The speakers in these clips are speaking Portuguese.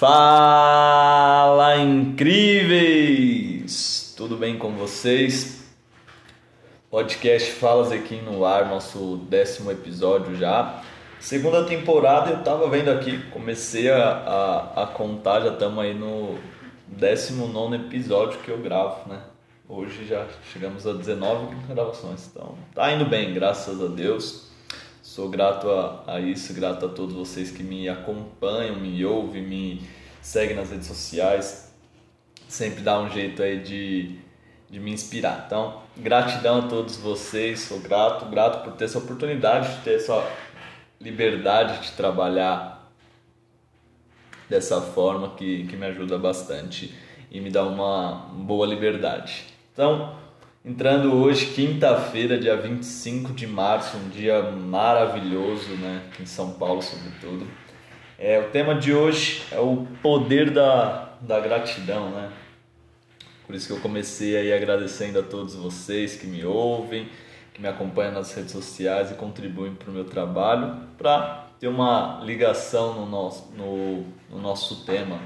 Fala incríveis! Tudo bem com vocês? Podcast Falas aqui no ar, nosso décimo episódio já. Segunda temporada eu tava vendo aqui, comecei a, a, a contar, já estamos aí no 19 episódio que eu gravo, né? Hoje já chegamos a 19 gravações, então tá indo bem, graças a Deus. Sou grato a, a isso, grato a todos vocês que me acompanham, me ouvem, me seguem nas redes sociais. Sempre dá um jeito aí de, de me inspirar. Então, gratidão a todos vocês, sou grato, grato por ter essa oportunidade, de ter essa liberdade de trabalhar dessa forma que, que me ajuda bastante e me dá uma boa liberdade. Então, Entrando hoje, quinta-feira, dia 25 de março, um dia maravilhoso, né? Em São Paulo, sobretudo. É, o tema de hoje é o poder da, da gratidão, né? Por isso que eu comecei aí agradecendo a todos vocês que me ouvem, que me acompanham nas redes sociais e contribuem para o meu trabalho, para ter uma ligação no nosso, no, no nosso tema.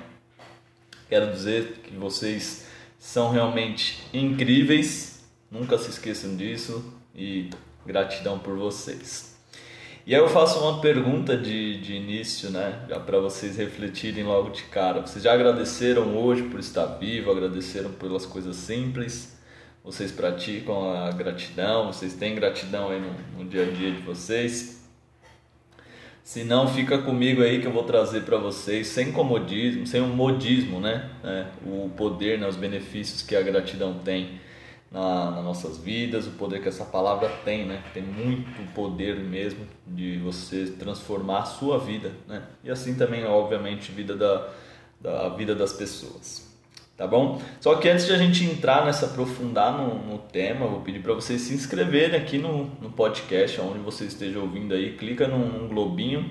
Quero dizer que vocês são realmente incríveis Nunca se esqueçam disso e gratidão por vocês. E aí eu faço uma pergunta de, de início, né? Já para vocês refletirem logo de cara. Vocês já agradeceram hoje por estar vivo, agradeceram pelas coisas simples? Vocês praticam a gratidão? Vocês têm gratidão aí no, no dia a dia de vocês? Se não, fica comigo aí que eu vou trazer para vocês, sem comodismo, sem um modismo, né? É, o poder, né? os benefícios que a gratidão tem na, nas nossas vidas, o poder que essa palavra tem, né? Tem muito poder mesmo de você transformar a sua vida, né? E assim também, obviamente, vida da, da vida das pessoas. Tá bom? Só que antes de a gente entrar nessa, aprofundar no, no tema, eu vou pedir para vocês se inscreverem aqui no, no podcast, onde você esteja ouvindo aí, clica num, num globinho,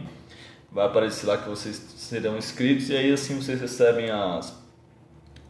vai aparecer lá que vocês serão inscritos e aí assim vocês recebem as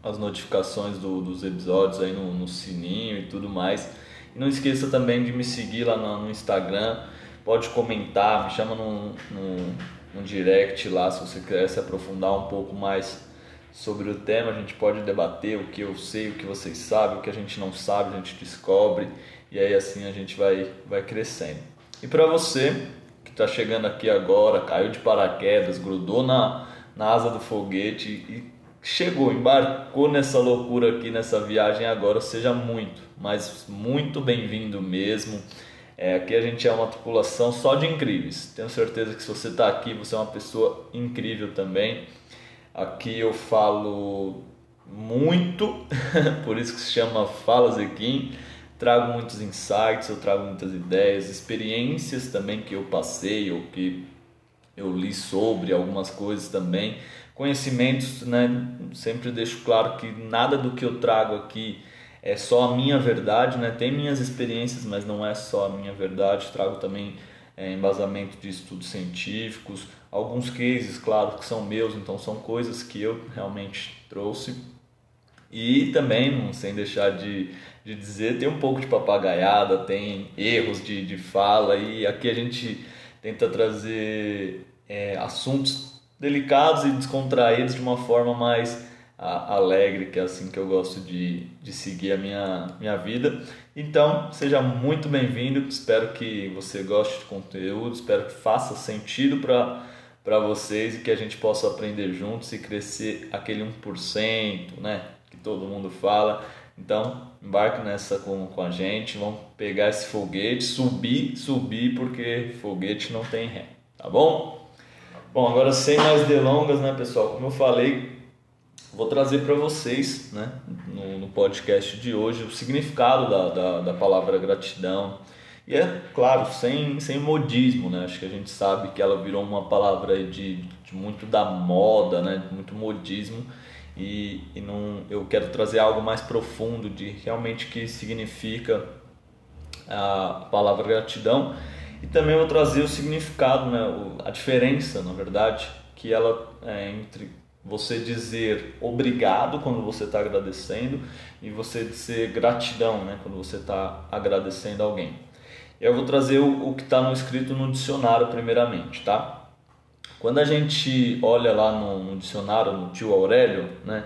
as notificações do, dos episódios aí no, no, sininho e tudo mais. E não esqueça também de me seguir lá no, no Instagram, pode comentar, me chama no, no, direct lá se você quer se aprofundar um pouco mais sobre o tema. A gente pode debater o que eu sei, o que vocês sabem, o que a gente não sabe, a gente descobre e aí assim a gente vai, vai crescendo. E para você que está chegando aqui agora, caiu de paraquedas, grudou na, na asa do foguete e chegou, embarcou nessa loucura aqui, nessa viagem agora, seja muito, mas muito bem-vindo mesmo. É, aqui a gente é uma tripulação só de incríveis. Tenho certeza que se você está aqui, você é uma pessoa incrível também. Aqui eu falo muito, por isso que se chama Fala Zequim. Trago muitos insights, eu trago muitas ideias, experiências também que eu passei ou que eu li sobre algumas coisas também conhecimentos, né? Sempre deixo claro que nada do que eu trago aqui é só a minha verdade, né? Tem minhas experiências, mas não é só a minha verdade. Trago também é, embasamento de estudos científicos, alguns cases, claro, que são meus, então são coisas que eu realmente trouxe. E também, sem deixar de, de dizer, tem um pouco de papagaiada, tem erros de, de fala, e aqui a gente tenta trazer é, assuntos delicados e descontraídos de uma forma mais a, alegre, que é assim que eu gosto de, de seguir a minha, minha vida. Então, seja muito bem-vindo, espero que você goste de conteúdo, espero que faça sentido para vocês e que a gente possa aprender juntos e crescer aquele 1%, né, que todo mundo fala. Então, embarque nessa com, com a gente, vamos pegar esse foguete, subir, subir, porque foguete não tem ré, tá bom? Bom, agora sem mais delongas, né, pessoal? Como eu falei, vou trazer para vocês, né, no, no, podcast de hoje, o significado da, da, da, palavra gratidão. E é claro, sem, sem modismo, né? Acho que a gente sabe que ela virou uma palavra de, de muito da moda, né? Muito modismo. E, e não, eu quero trazer algo mais profundo de realmente que significa a palavra gratidão e também vou trazer o significado, né, a diferença, na verdade, que ela é entre você dizer obrigado quando você está agradecendo e você dizer gratidão, né, quando você está agradecendo alguém. Eu vou trazer o, o que está escrito no dicionário primeiramente, tá? Quando a gente olha lá no, no dicionário, no tio Aurélio, né?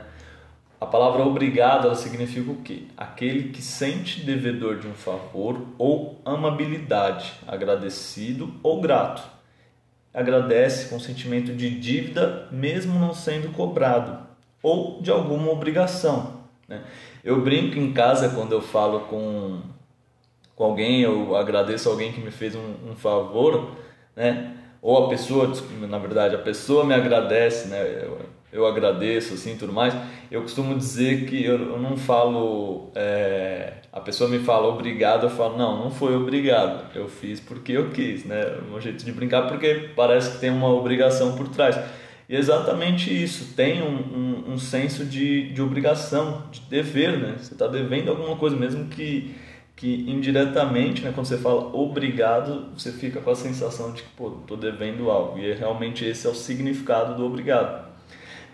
A palavra obrigado ela significa o quê? Aquele que sente devedor de um favor ou amabilidade, agradecido ou grato. Agradece com sentimento de dívida, mesmo não sendo cobrado, ou de alguma obrigação. Né? Eu brinco em casa quando eu falo com, com alguém, eu agradeço alguém que me fez um, um favor, né? ou a pessoa, na verdade, a pessoa me agradece, né? Eu agradeço, assim, tudo mais. Eu costumo dizer que eu, eu não falo, é, a pessoa me fala obrigado, eu falo, não, não foi obrigado, eu fiz porque eu quis, né? É um jeito de brincar, porque parece que tem uma obrigação por trás. E é exatamente isso, tem um, um, um senso de, de obrigação, de dever, né? Você está devendo alguma coisa, mesmo que que indiretamente, né, quando você fala obrigado, você fica com a sensação de que, pô, tô devendo algo. E é, realmente esse é o significado do obrigado.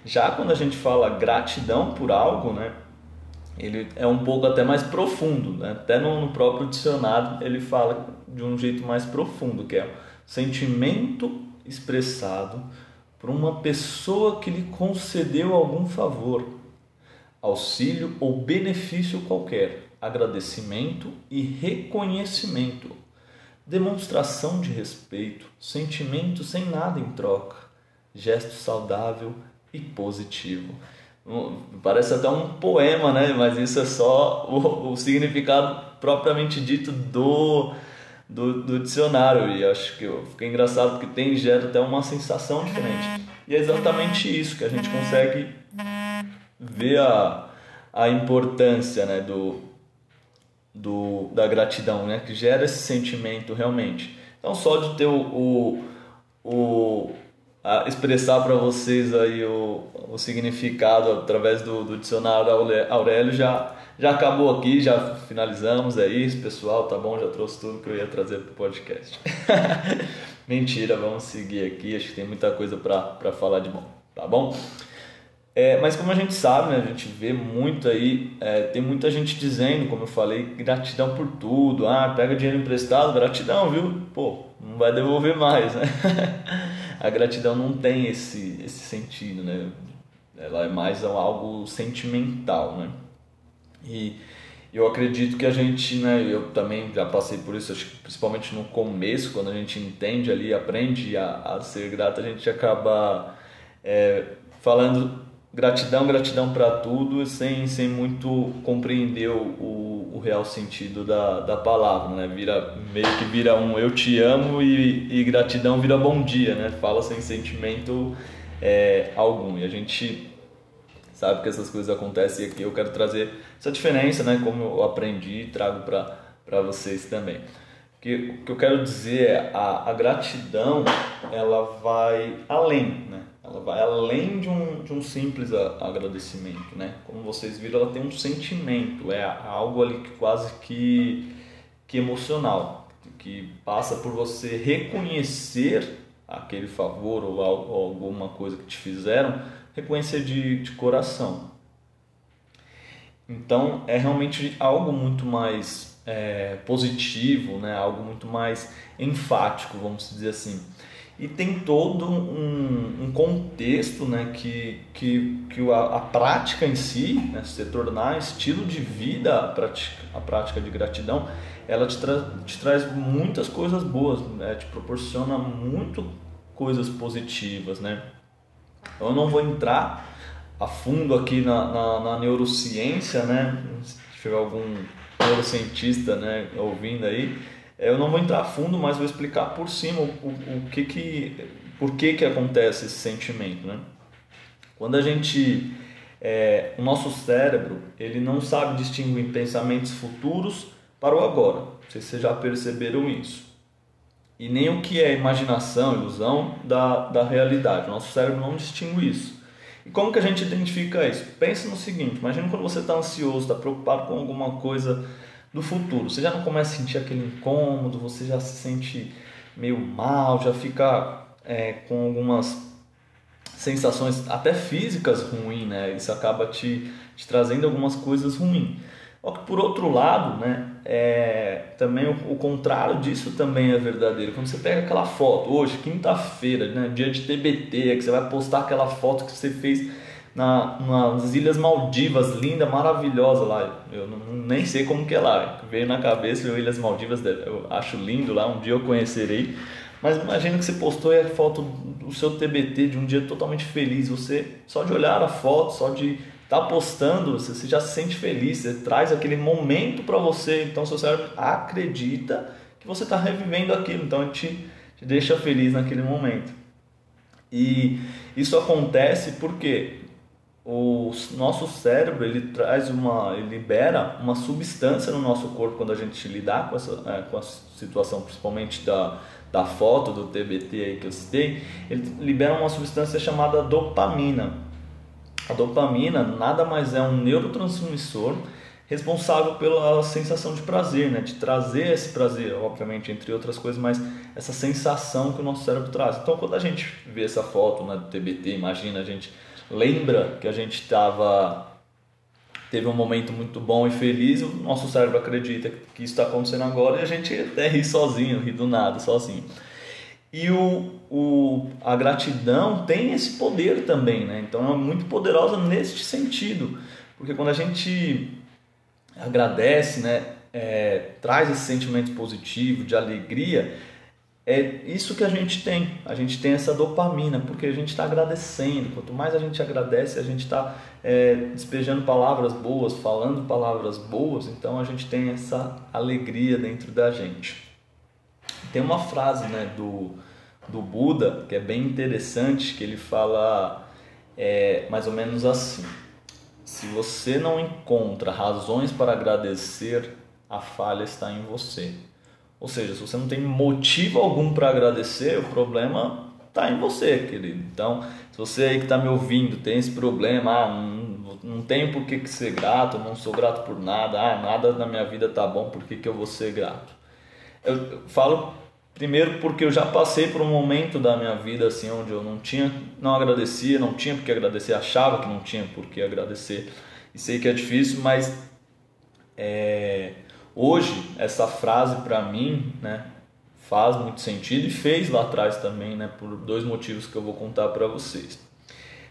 Já quando a gente fala gratidão por algo, né, ele é um pouco até mais profundo, né? Até no, no próprio dicionário ele fala de um jeito mais profundo, que é sentimento expressado por uma pessoa que lhe concedeu algum favor, auxílio ou benefício qualquer agradecimento e reconhecimento, demonstração de respeito, sentimento sem nada em troca, gesto saudável e positivo. Parece até um poema, né? Mas isso é só o, o significado propriamente dito do, do, do, dicionário. E acho que fica engraçado porque tem gera até uma sensação diferente. E é exatamente isso que a gente consegue ver a, a importância né, do, do, da gratidão, né? que gera esse sentimento realmente. Então, só de ter o, o, o expressar para vocês aí o, o significado através do, do dicionário Aurélio já, já acabou aqui, já finalizamos, é isso, pessoal, tá bom? Já trouxe tudo que eu ia trazer para o podcast. Mentira, vamos seguir aqui, acho que tem muita coisa para falar de bom, tá bom? É, mas como a gente sabe, né, a gente vê muito aí, é, tem muita gente dizendo, como eu falei, gratidão por tudo. Ah, pega dinheiro emprestado, gratidão, viu? Pô, não vai devolver mais, né? a gratidão não tem esse, esse sentido, né? Ela é mais algo sentimental, né? E eu acredito que a gente, né, eu também já passei por isso, acho que principalmente no começo, quando a gente entende ali, aprende a, a ser grato, a gente acaba é, falando gratidão, gratidão para tudo, sem, sem muito compreender o, o, o, real sentido da, da palavra, né? Vira, meio que vira um eu te amo e, e gratidão vira bom dia, né? Fala sem sentimento é, algum. E a gente sabe que essas coisas acontecem e aqui eu quero trazer essa diferença, né? Como eu aprendi e trago para vocês também. O que, o que eu quero dizer é a, a gratidão, ela vai além, né? Ela vai além de um, de um simples agradecimento, né? Como vocês viram, ela tem um sentimento, é algo ali que quase que, que emocional, que passa por você reconhecer aquele favor ou, ou alguma coisa que te fizeram, reconhecer de, de coração. Então é realmente algo muito mais é, positivo, né? algo muito mais enfático, vamos dizer assim e tem todo um, um contexto né, que, que, que a, a prática em si, né, se tornar estilo de vida a prática, a prática de gratidão, ela te, tra te traz muitas coisas boas, né, te proporciona muito coisas positivas. Né? Eu não vou entrar a fundo aqui na, na, na neurociência, né? se tiver algum neurocientista né, ouvindo aí, eu não vou entrar a fundo, mas vou explicar por cima o, o, o que que, por que que acontece esse sentimento, né? Quando a gente, é, o nosso cérebro, ele não sabe distinguir pensamentos futuros para o agora. Não sei se vocês já perceberam isso. E nem o que é imaginação, ilusão da, da realidade. O nosso cérebro não distingue isso. E como que a gente identifica isso? Pensa no seguinte, imagina quando você está ansioso, está preocupado com alguma coisa do futuro. Você já não começa a sentir aquele incômodo, você já se sente meio mal, já fica é, com algumas sensações até físicas ruins, né? Isso acaba te, te trazendo algumas coisas ruins. Por outro lado, né, é, também o, o, contrário disso também é verdadeiro. Quando você pega aquela foto, hoje, quinta-feira, né, dia de TBT, que você vai postar aquela foto que você fez na, nas Ilhas Maldivas, linda, maravilhosa lá. Eu nem sei como que é lá, veio na cabeça, eu Ilhas Maldivas, eu acho lindo lá, um dia eu conhecerei. Mas imagina que você postou a foto do seu TBT de um dia totalmente feliz. Você, só de olhar a foto, só de estar tá postando, você, você já se sente feliz, você traz aquele momento para você. Então, seu cérebro acredita que você está revivendo aquilo. Então, te, te deixa feliz naquele momento. E isso acontece porque o nosso cérebro ele traz uma ele libera uma substância no nosso corpo quando a gente lidar com essa é, com a situação principalmente da da foto do TBT aí que eu citei, ele libera uma substância chamada dopamina. A dopamina nada mais é um neurotransmissor responsável pela sensação de prazer, né? de trazer esse prazer, obviamente, entre outras coisas, mas essa sensação que o nosso cérebro traz. Então, quando a gente vê essa foto né, do TBT, imagina, a gente lembra que a gente estava teve um momento muito bom e feliz, o nosso cérebro acredita que isso está acontecendo agora e a gente até ri sozinho, ri do nada, sozinho. E o, o, a gratidão tem esse poder também, né? Então é muito poderosa neste sentido, porque quando a gente agradece, né, é, traz esse sentimento positivo, de alegria, é isso que a gente tem. A gente tem essa dopamina, porque a gente está agradecendo. Quanto mais a gente agradece, a gente está é, despejando palavras boas, falando palavras boas, então a gente tem essa alegria dentro da gente. Tem uma frase né, do, do Buda que é bem interessante, que ele fala é, mais ou menos assim: Se você não encontra razões para agradecer, a falha está em você. Ou seja, se você não tem motivo algum para agradecer, o problema está em você, querido. Então, se você aí que está me ouvindo tem esse problema, ah, não, não tenho por que ser grato, não sou grato por nada, ah, nada na minha vida tá bom, por que, que eu vou ser grato? Eu, falo primeiro porque eu já passei por um momento da minha vida assim onde eu não tinha, não agradecia, não tinha por que agradecer, achava que não tinha por que agradecer. E sei que é difícil, mas é, Hoje, essa frase para mim, né, faz muito sentido e fez lá atrás também, né, por dois motivos que eu vou contar para vocês.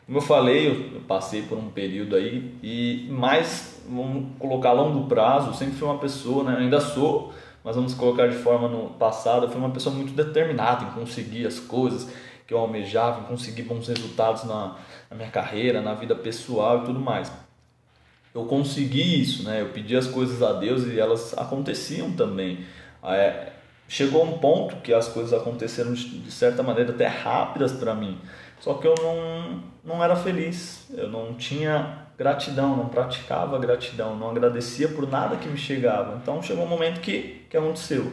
Como eu falei, eu passei por um período aí e mais, vamos colocar a longo prazo, sempre fui uma pessoa, né, ainda sou, mas vamos colocar de forma no passado, eu fui uma pessoa muito determinada em conseguir as coisas que eu almejava, em conseguir bons resultados na, na minha carreira, na vida pessoal e tudo mais eu consegui isso, né? Eu pedi as coisas a Deus e elas aconteciam também. É, chegou um ponto que as coisas aconteceram de certa maneira até rápidas para mim. Só que eu não, não era feliz, eu não tinha gratidão, não praticava gratidão, não agradecia por nada que me chegava. Então chegou um momento que, que aconteceu,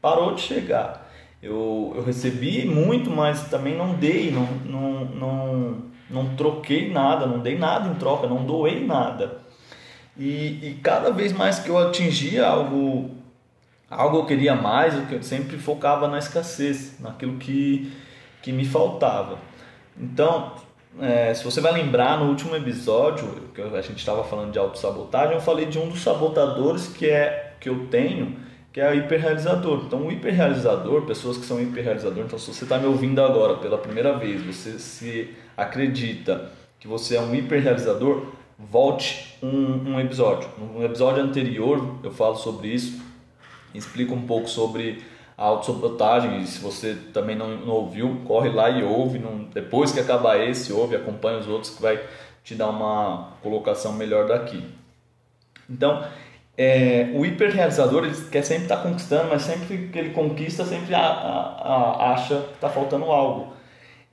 parou de chegar. Eu, eu recebi muito, mas também não dei, não, não, não, não troquei nada, não dei nada em troca, não doei nada. E, e cada vez mais que eu atingia algo, algo eu queria mais, eu sempre focava na escassez, naquilo que, que me faltava. Então, é, se você vai lembrar, no último episódio, que a gente estava falando de autossabotagem, eu falei de um dos sabotadores que, é, que eu tenho, que é o hiperrealizador. Então, o hiperrealizador, pessoas que são hiperrealizador, então se você está me ouvindo agora pela primeira vez, você se acredita que você é um hiperrealizador, volte um, um episódio. No episódio anterior eu falo sobre isso, explico um pouco sobre a autossabotagem e se você também não, não ouviu, corre lá e ouve. Não, depois que acabar esse, ouve, acompanha os outros que vai te dar uma colocação melhor daqui. Então, é, o hiperrealizador ele quer sempre estar tá conquistando, mas sempre que ele conquista, sempre a, a, a acha que está faltando algo.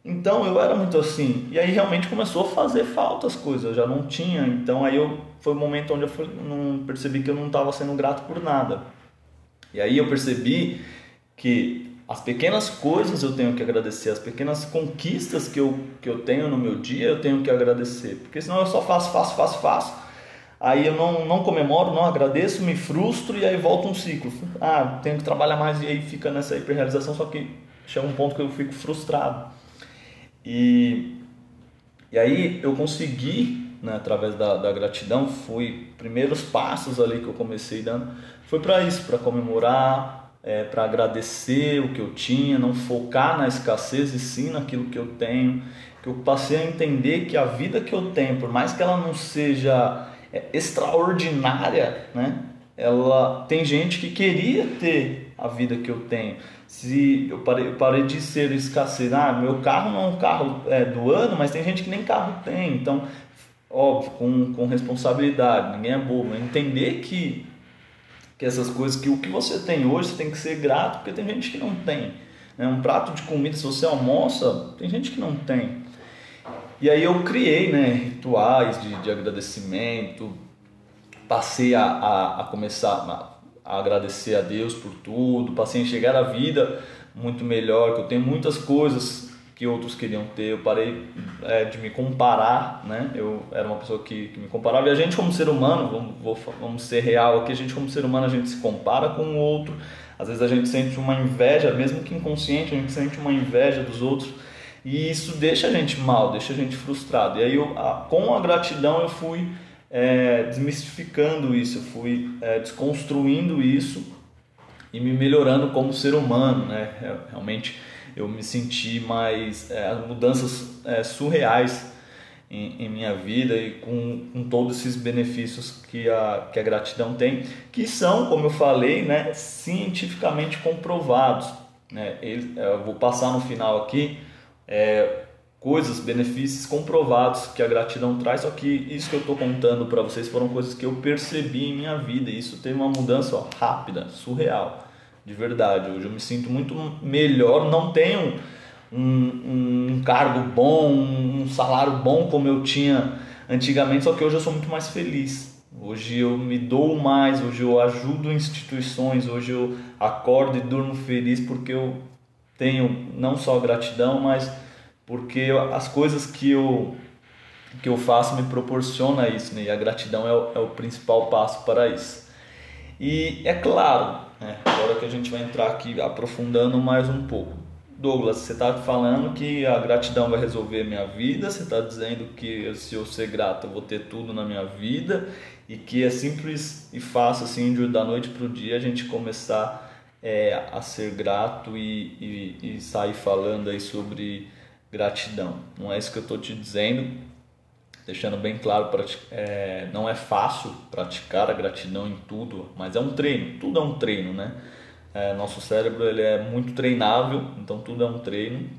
Então eu era muito assim. E aí realmente começou a fazer falta as coisas, eu já não tinha. Então aí eu foi o um momento onde eu fui, não percebi que eu não estava sendo grato por nada. E aí eu percebi que as pequenas coisas eu tenho que agradecer, as pequenas conquistas que eu, que eu tenho no meu dia eu tenho que agradecer. Porque senão eu só faço, faço, faço, faço. Aí eu não, não comemoro, não agradeço, me frustro e aí volta um ciclo. Ah, tenho que trabalhar mais e aí fica nessa hiperrealização, só que chega um ponto que eu fico frustrado. E, e aí eu consegui né, através da, da gratidão, foi primeiros passos ali que eu comecei dando, foi para isso, para comemorar, é, para agradecer o que eu tinha, não focar na escassez e sim naquilo que eu tenho, que eu passei a entender que a vida que eu tenho, por mais que ela não seja é, extraordinária, né, ela tem gente que queria ter a vida que eu tenho. Se eu parei, eu parei de ser escassez, ah, meu carro não é um carro é, do ano, mas tem gente que nem carro tem, então óbvio, com, com responsabilidade, ninguém é bobo, entender que, que essas coisas, que o que você tem hoje, você tem que ser grato, porque tem gente que não tem. Né? Um prato de comida, se você almoça, tem gente que não tem. E aí eu criei né, rituais de, de agradecimento, passei a, a, a começar a, agradecer a Deus por tudo, passei a enxergar a vida muito melhor, que eu tenho muitas coisas que outros queriam ter. Eu parei é, de me comparar, né? Eu era uma pessoa que, que me comparava. E a gente, como ser humano, vamos, vamos ser real aqui, a gente, como ser humano, a gente se compara com o outro. Às vezes a gente sente uma inveja, mesmo que inconsciente, a gente sente uma inveja dos outros. E isso deixa a gente mal, deixa a gente frustrado. E aí, eu, com a gratidão, eu fui é, desmistificando isso, eu fui é, desconstruindo isso e me melhorando como ser humano, né? É, realmente eu me senti mais é, mudanças é, surreais em, em, minha vida e com, com todos esses benefícios que a, que a gratidão tem, que são, como eu falei, né, cientificamente comprovados. Né? É, eu vou passar no final aqui é, coisas, benefícios comprovados que a gratidão traz, só que isso que eu estou contando para vocês foram coisas que eu percebi em minha vida e isso teve uma mudança ó, rápida, surreal de verdade. Hoje eu me sinto muito melhor, não tenho um, um cargo bom, um salário bom como eu tinha antigamente, só que hoje eu sou muito mais feliz. Hoje eu me dou mais, hoje eu ajudo instituições, hoje eu acordo e durmo feliz porque eu tenho não só gratidão, mas porque as coisas que eu que eu faço me proporciona isso, né? E a gratidão é o, é o principal passo para isso. E é claro, né? agora que a gente vai entrar aqui aprofundando mais um pouco. Douglas, você está falando que a gratidão vai resolver minha vida, você está dizendo que se eu ser grato eu vou ter tudo na minha vida e que é simples e fácil assim de da noite para o dia a gente começar é, a ser grato e, e, e sair falando aí sobre gratidão. Não é isso que eu estou te dizendo, deixando bem claro, é, não é fácil praticar a gratidão em tudo, mas é um treino, tudo é um treino, né? É, nosso cérebro ele é muito treinável, então tudo é um treino.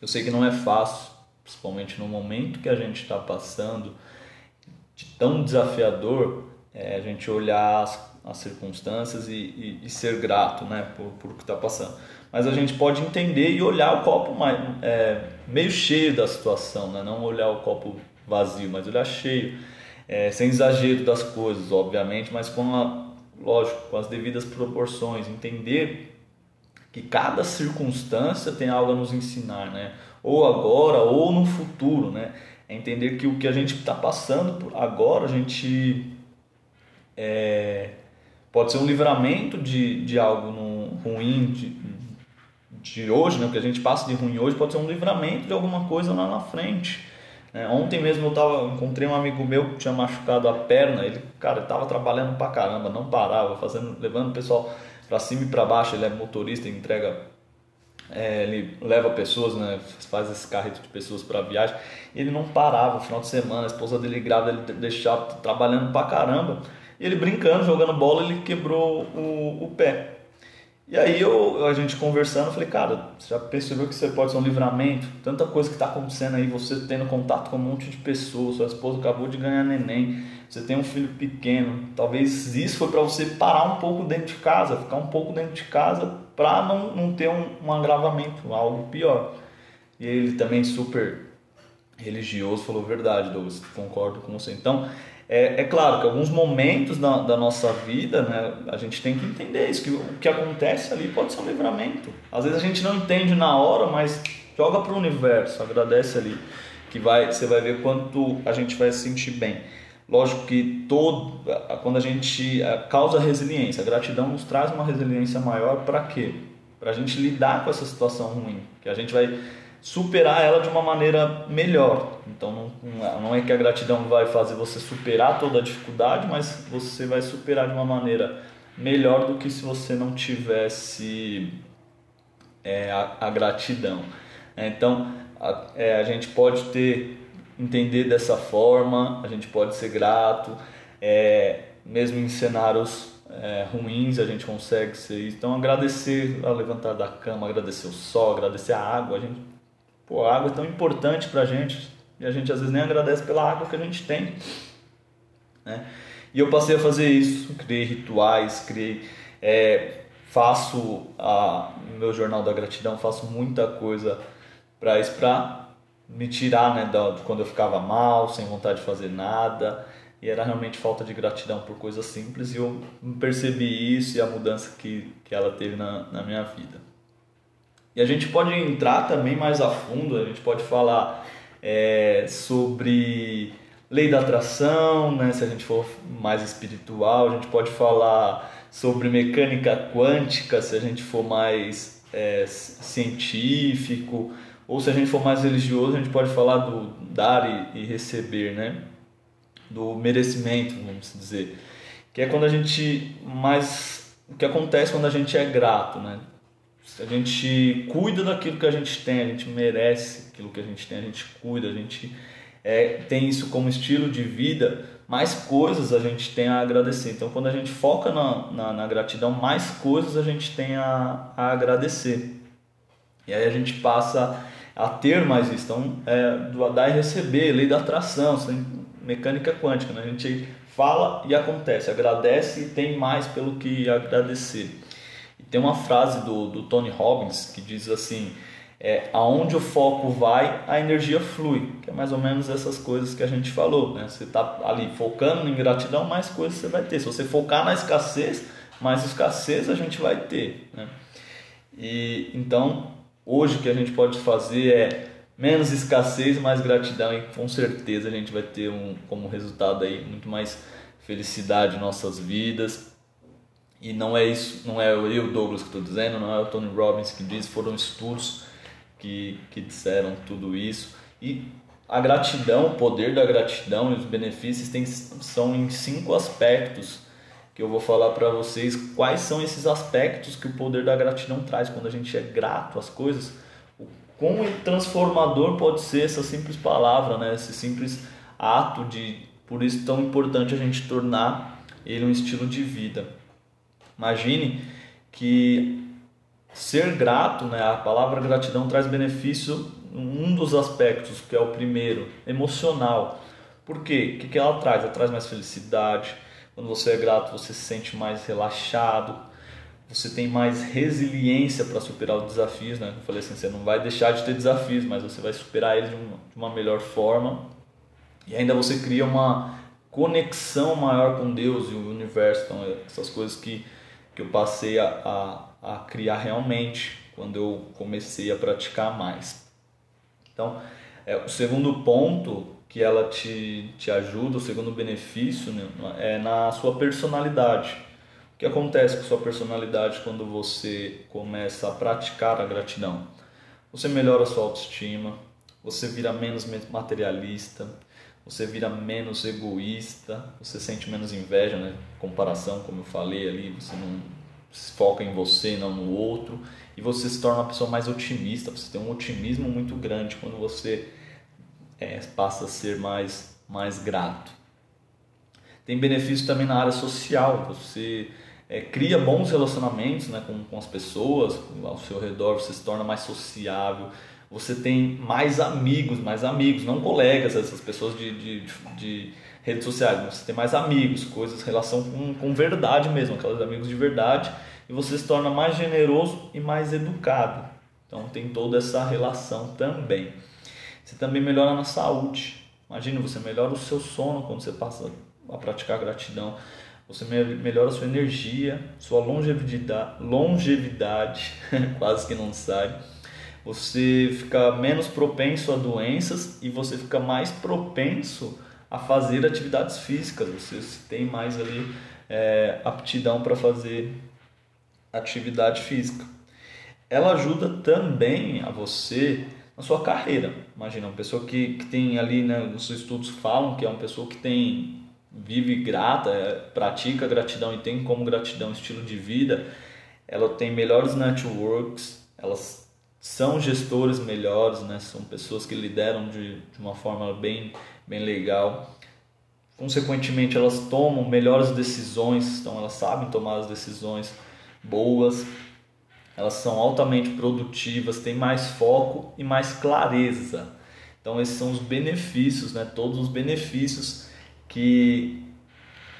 Eu sei que não é fácil, principalmente no momento que a gente está passando, de tão desafiador, é, a gente olhar as, as circunstâncias e, e, e, ser grato né, por, por o que está passando. Mas a gente pode entender e olhar o copo mais, é, meio cheio da situação, né? não olhar o copo vazio, mas olhar cheio, é, sem exagero das coisas, obviamente, mas com a, lógico, com as devidas proporções, entender que cada circunstância tem algo a nos ensinar, né? Ou agora ou no futuro, né? É entender que o que a gente está passando agora, a gente é, pode ser um livramento de, de algo no, ruim de, de hoje, né? O que a gente passa de ruim hoje pode ser um livramento de alguma coisa lá na frente. É, ontem mesmo eu tava, encontrei um amigo meu que tinha machucado a perna, ele, cara, estava trabalhando pra caramba, não parava, fazendo, levando o pessoal para cima e para baixo, ele é motorista, entrega, é, ele leva pessoas, né, faz esse carreto de pessoas para viagem, e ele não parava, final de semana, a esposa dele grávida, ele deixava trabalhando pra caramba, e ele brincando, jogando bola, ele quebrou o, o pé. E aí eu, a gente conversando, eu falei, cara, você já percebeu que você pode ser um livramento? Tanta coisa que está acontecendo aí, você tendo contato com um monte de pessoas, sua esposa acabou de ganhar neném, você tem um filho pequeno. Talvez isso foi para você parar um pouco dentro de casa, ficar um pouco dentro de casa para não, não ter um, um agravamento, algo pior. E ele também super religioso falou verdade, Douglas, concordo com você. Então, é, é claro que alguns momentos da, da, nossa vida, né, a gente tem que entender isso, que o que acontece ali pode ser um livramento. Às vezes a gente não entende na hora, mas joga para o universo, agradece ali, que vai, você vai ver quanto a gente vai se sentir bem. Lógico que todo, quando a gente causa resiliência, a gratidão nos traz uma resiliência maior para quê? Para a gente lidar com essa situação ruim, que a gente vai superar ela de uma maneira melhor. Então não, não é que a gratidão vai fazer você superar toda a dificuldade, mas você vai superar de uma maneira melhor do que se você não tivesse é, a, a, gratidão. Então a, é, a gente pode ter entender dessa forma, a gente pode ser grato, é, mesmo em cenários é, ruins a gente consegue ser. Então agradecer a levantar da cama, agradecer o sol, agradecer a água, a gente, pô, a água é tão importante para a gente e a gente às vezes nem agradece pela água que a gente tem, né? E eu passei a fazer isso, criei rituais, criei, é, faço a meu jornal da gratidão, faço muita coisa para isso, para me tirar, né, da, de quando eu ficava mal, sem vontade de fazer nada e era realmente falta de gratidão por coisas simples e eu percebi isso e a mudança que, que ela teve na, na minha vida. E a gente pode entrar também mais a fundo, a gente pode falar é, sobre lei da atração, né? se a gente for mais espiritual, a gente pode falar sobre mecânica quântica, se a gente for mais é, científico, ou se a gente for mais religioso, a gente pode falar do dar e, e receber, né? do merecimento, vamos dizer, que é quando a gente mais o que acontece quando a gente é grato, né? A gente cuida daquilo que a gente tem, a gente merece aquilo que a gente tem, a gente cuida, a gente é, tem isso como estilo de vida, mais coisas a gente tem a agradecer. Então, quando a gente foca na, na, na gratidão, mais coisas a gente tem a, a, agradecer. E aí a gente passa a ter mais isso. Então, é, do dar e receber, lei da atração, mecânica quântica. Né? A gente fala e acontece, agradece e tem mais pelo que agradecer. E tem uma frase do, do Tony Robbins que diz assim: é, aonde o foco vai, a energia flui, que é mais ou menos essas coisas que a gente falou. Né? Você está ali focando em gratidão, mais coisas você vai ter. Se você focar na escassez, mais escassez a gente vai ter. Né? E então, hoje o que a gente pode fazer é menos escassez, mais gratidão e com certeza a gente vai ter um como resultado aí muito mais felicidade em nossas vidas. E não é isso, não é eu Douglas que estou dizendo, não é o Tony Robbins que diz, foram estudos que, que disseram tudo isso. E a gratidão, o poder da gratidão e os benefícios tem, são em cinco aspectos que eu vou falar para vocês quais são esses aspectos que o poder da gratidão traz quando a gente é grato às coisas quão transformador pode ser essa simples palavra, né? esse simples ato de. Por isso tão importante a gente tornar ele um estilo de vida. Imagine que ser grato, né? a palavra gratidão traz benefício um dos aspectos, que é o primeiro, emocional. Por quê? O que ela traz? Ela traz mais felicidade. Quando você é grato, você se sente mais relaxado, você tem mais resiliência para superar os desafios, né? Eu falei assim, você não vai deixar de ter desafios, mas você vai superar eles de uma, de uma melhor forma. E ainda você cria uma conexão maior com Deus e o universo. Então, é essas coisas que, que eu passei a, a, a criar realmente quando eu comecei a praticar mais. Então, é, o segundo ponto que ela te, te ajuda, o segundo benefício né, é na sua personalidade. O que acontece com sua personalidade quando você começa a praticar a gratidão? Você melhora a sua autoestima, você vira menos materialista, você vira menos egoísta, você sente menos inveja, né? Comparação, como eu falei ali, você não se foca em você não no outro, e você se torna uma pessoa mais otimista, você tem um otimismo muito grande quando você é, passa a ser mais, mais grato. Tem benefício também na área social, você é, cria bons relacionamentos né, com, com as pessoas ao seu redor, você se torna mais sociável, você tem mais amigos, mais amigos, não colegas, essas pessoas de, de, de redes sociais, você tem mais amigos, coisas, relação com, com verdade mesmo, aqueles amigos de verdade, e você se torna mais generoso e mais educado. Então tem toda essa relação também. Você também melhora na saúde. Imagina, você melhora o seu sono quando você passa a praticar gratidão você melhora a sua energia, sua longevidade, longevidade quase que não sai. Você fica menos propenso a doenças e você fica mais propenso a fazer atividades físicas. Você tem mais ali é, aptidão para fazer atividade física. Ela ajuda também a você na sua carreira. Imagina, uma pessoa que, que tem ali, né, nos estudos falam que é uma pessoa que tem vive grata, é, pratica gratidão e tem como gratidão estilo de vida, ela tem melhores networks, elas são gestores melhores, né? são pessoas que lideram de, de uma forma bem, bem legal. Consequentemente, elas tomam melhores decisões, então elas sabem tomar as decisões boas, elas são altamente produtivas, têm mais foco e mais clareza. Então, esses são os benefícios, né? todos os benefícios que,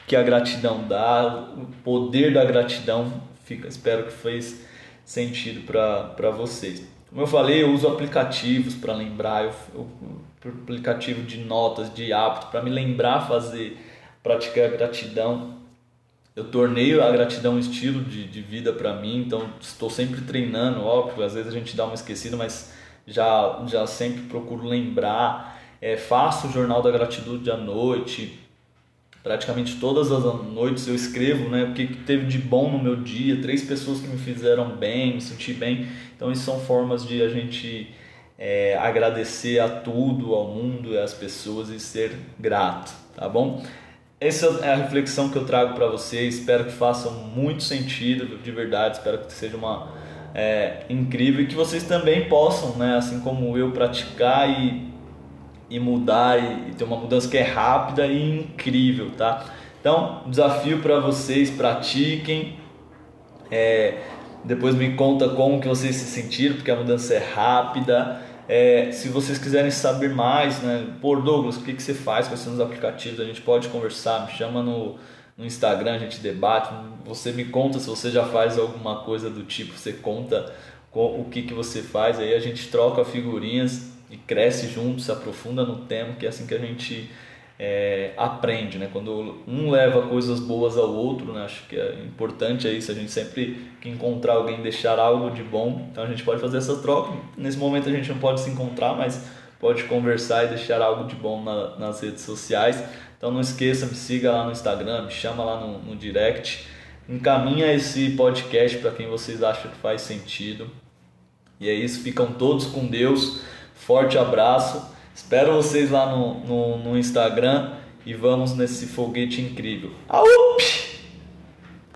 que a gratidão dá, o poder da gratidão. Fica, espero que fez sentido para vocês. Como eu falei, eu uso aplicativos para lembrar, eu, eu, aplicativo de notas, de hábito, para me lembrar fazer, praticar a gratidão. Eu tornei a gratidão um estilo de, de vida para mim, então estou sempre treinando, óbvio, às vezes a gente dá uma esquecida, mas já, já sempre procuro lembrar. É, faço o jornal da gratitude à noite, praticamente todas as noites eu escrevo, né, o que teve de bom no meu dia, três pessoas que me fizeram bem, me senti bem. Então, isso são formas de a gente é, agradecer a tudo, ao mundo às pessoas e ser grato, tá bom? Essa é a reflexão que eu trago para vocês. Espero que façam muito sentido, de verdade. Espero que seja uma é, incrível e que vocês também possam, né, assim como eu, praticar e e mudar e, ter uma mudança que é rápida e incrível, tá? Então, desafio para vocês, pratiquem. É, depois me conta como que vocês se sentiram, porque a mudança é rápida. É, se vocês quiserem saber mais, né? Por Douglas, o que, que você faz com esses aplicativos? A gente pode conversar, me chama no, no Instagram, a gente debate. Você me conta se você já faz alguma coisa do tipo, você conta o que, que você faz, aí a gente troca figurinhas e cresce junto, se aprofunda no tema, que é assim que a gente é, aprende, né? Quando um leva coisas boas ao outro, né? Acho que é importante é isso, a gente sempre que encontrar alguém deixar algo de bom, então a gente pode fazer essa troca. Nesse momento a gente não pode se encontrar, mas pode conversar e deixar algo de bom na, nas redes sociais. Então não esqueça, me siga lá no Instagram, me chama lá no, no direct, encaminha esse podcast para quem vocês acham que faz sentido. E é isso, ficam todos com Deus. Forte abraço. Espero vocês lá no, no, no Instagram e vamos nesse foguete incrível. Aup!